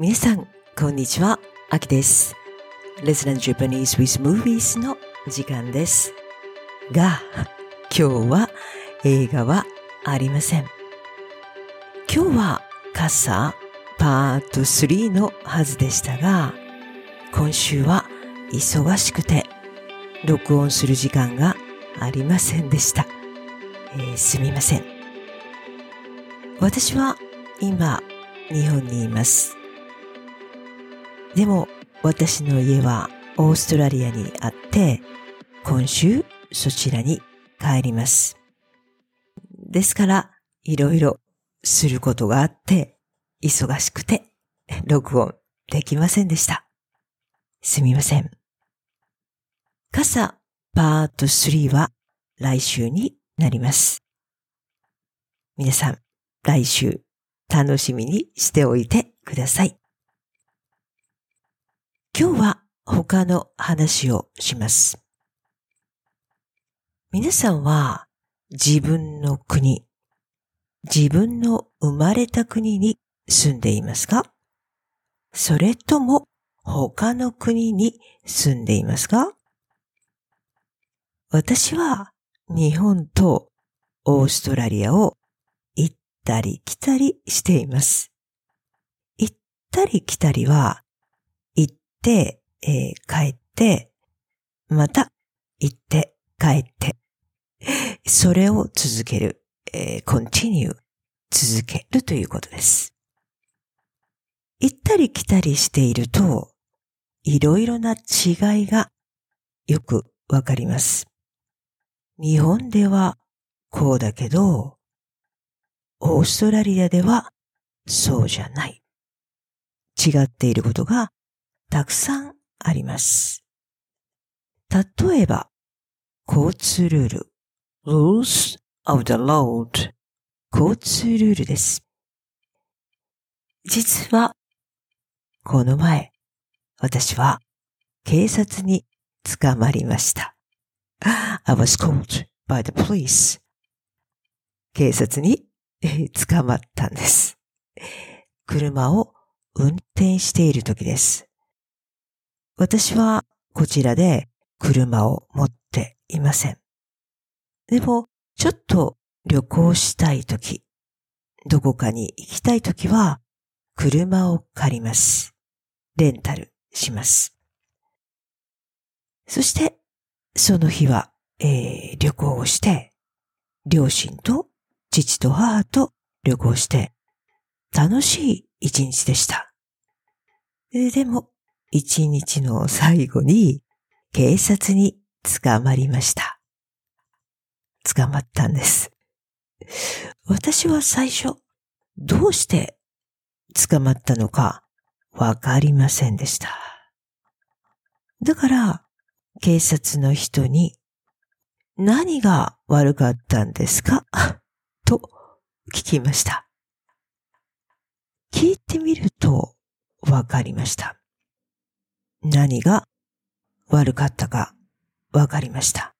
皆さん、こんにちは。あきです。Let's Learn Japanese with Movies の時間です。が、今日は映画はありません。今日は傘パート3のはずでしたが、今週は忙しくて録音する時間がありませんでした。えーすみません。私は今、日本にいます。でも、私の家はオーストラリアにあって、今週そちらに帰ります。ですから、いろいろすることがあって、忙しくて、録音できませんでした。すみません。傘パート3は来週になります。皆さん、来週楽しみにしておいてください。今日は他の話をします。皆さんは自分の国、自分の生まれた国に住んでいますか？それとも他の国に住んでいますか？私は日本とオーストラリアを行ったり来たりしています。行ったり来たりは、て、えー帰って、また行って帰って、それを続ける、えー continue 続けるということです。行ったり来たりしていると、いろいろな違いがよくわかります。日本ではこうだけど、オーストラリアではそうじゃない。違っていることがたくさんあります。例えば、交通ルール rules of the road 交通ルールです。実は、この前、私は警察に捕まりました。I was caught by the police. 警察に捕まったんです。車を運転している時です。私はこちらで車を持っていません。でも、ちょっと旅行したい時、どこかに行きたい時は、車を借ります。レンタルします。そして、その日は、えー旅行をして、両親と父と母と旅行して、楽しい一日でした。でも、一日の最後に警察に捕まりました。捕まったんです。私は最初、どうして捕まったのかわかりませんでした。だから、警察の人に、何が悪かったんですか？と聞きました。聞いてみるとわかりました。何が悪かったかわかりました。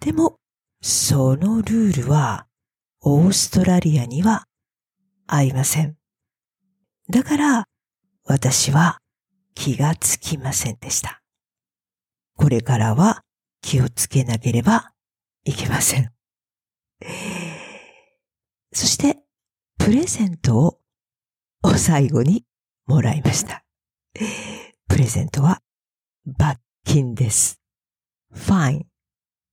でも、そのルールはオーストラリアにはありません。だから、私は気がつきませんでした。これからは気をつけなければいけません。そして、プレゼントをお最後にもらいました。プレゼントは罰金です。ファイン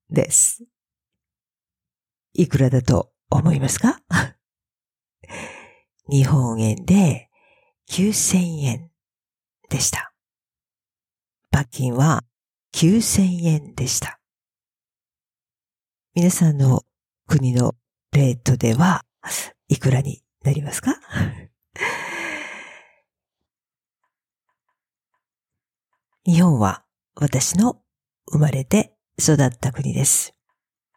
です。いくらだと思いますか？日本円で9000円でした。罰金は9000円でした。皆さんの国のレートではいくらになりますか？日本は私の生まれて育った国です。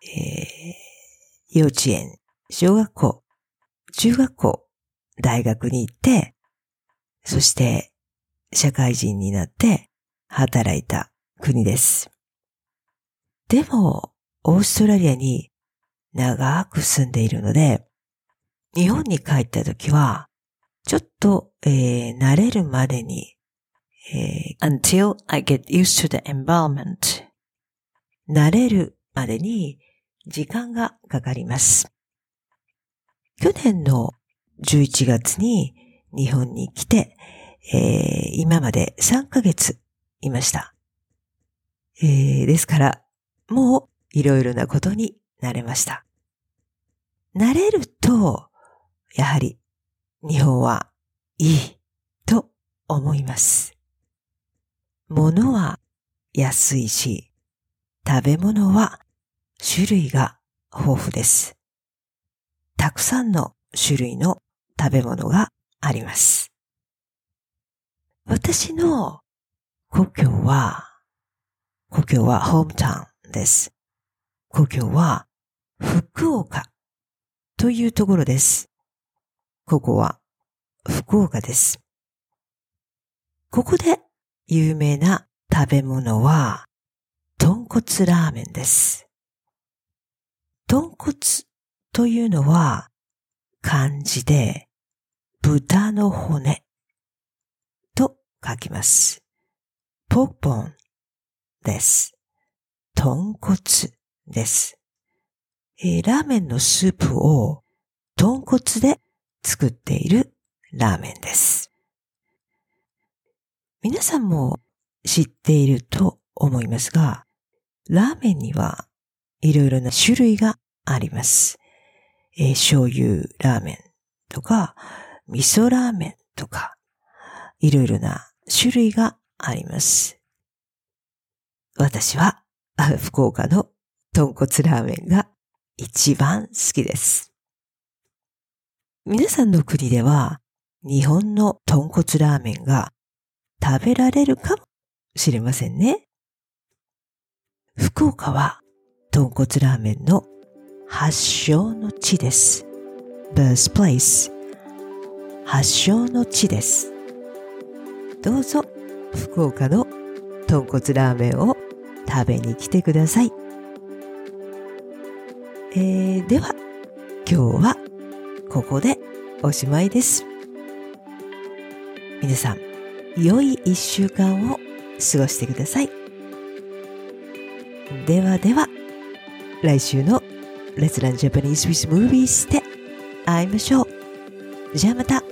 えー幼稚園、小学校、中学校、大学に行って、そして社会人になって働いた国です。でも、オーストラリアに長く住んでいるので、日本に帰った時は、ちょっと、えー、慣れるまでに、えー、until I get used to the environment 慣れるまでに時間がかかります。去年の11月に日本に来て、えー、今まで3ヶ月いました。えー、ですから、もういろいろなことになれました。慣れると、やはり日本はいいと思います。物は安いし、食べ物は種類が豊富です。たくさんの種類の食べ物があります。私の故郷は、故郷はホームタウンです。故郷は福岡というところです。ここは福岡です。ここで有名な食べ物は豚骨ラーメンです。豚骨というのは漢字で豚の骨と書きます。ポーポンです。豚骨です。えー、ラーメンのスープを豚骨で作っているラーメンです。皆さんも知っていると思いますが、ラーメンにはいろいろな種類があります。えー、醤油ラーメンとか、味噌ラーメンとか、いろいろな種類があります。私は、福岡の豚骨ラーメンが一番好きです。皆さんの国では、日本の豚骨ラーメンが食べられるかもしれませんね。福岡は豚骨ラーメンの発祥の地です。birthplace 発祥の地です。どうぞ福岡の豚骨ラーメンを食べに来てください。えー、では今日はここでおしまいです。皆さん、良い一週間を過ごしてください。ではでは、来週の Let's Learn Japanese with Movies で会いましょう。じゃあまた。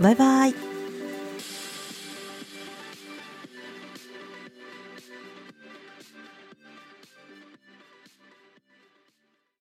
バイバイ。